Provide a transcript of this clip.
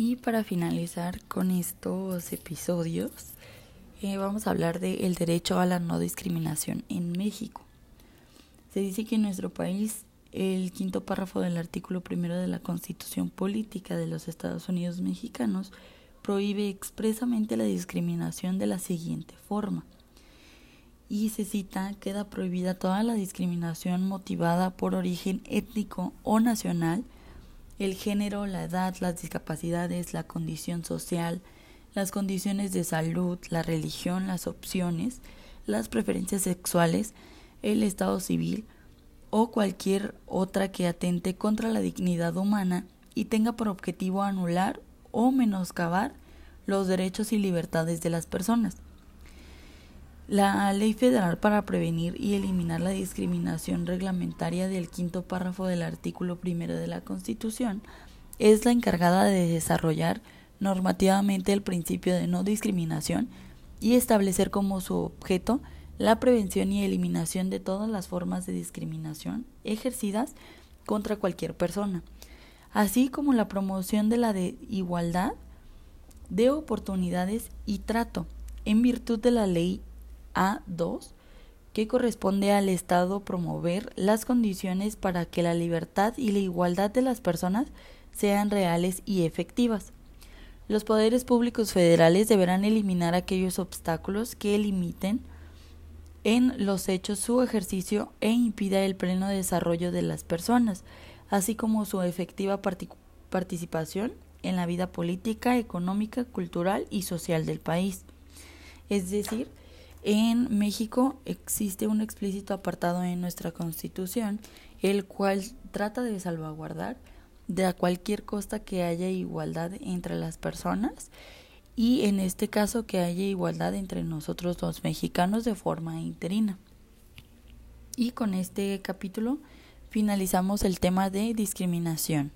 Y para finalizar con estos episodios, eh, vamos a hablar del derecho a la no discriminación en México. Se dice que en nuestro país el quinto párrafo del artículo primero de la Constitución Política de los Estados Unidos Mexicanos prohíbe expresamente la discriminación de la siguiente forma. Y se cita, queda prohibida toda la discriminación motivada por origen étnico o nacional, el género, la edad, las discapacidades, la condición social, las condiciones de salud, la religión, las opciones, las preferencias sexuales, el estado civil o cualquier otra que atente contra la dignidad humana y tenga por objetivo anular o menoscabar los derechos y libertades de las personas. La Ley Federal para prevenir y eliminar la discriminación reglamentaria del quinto párrafo del artículo primero de la Constitución es la encargada de desarrollar normativamente el principio de no discriminación y establecer como su objeto la prevención y eliminación de todas las formas de discriminación ejercidas contra cualquier persona, así como la promoción de la de igualdad de oportunidades y trato en virtud de la ley A2 que corresponde al Estado promover las condiciones para que la libertad y la igualdad de las personas sean reales y efectivas. Los poderes públicos federales deberán eliminar aquellos obstáculos que limiten en los hechos su ejercicio e impida el pleno desarrollo de las personas, así como su efectiva participación en la vida política, económica, cultural y social del país. Es decir, en México existe un explícito apartado en nuestra Constitución, el cual trata de salvaguardar de a cualquier costa que haya igualdad entre las personas y en este caso que haya igualdad entre nosotros los mexicanos de forma interina. Y con este capítulo finalizamos el tema de discriminación.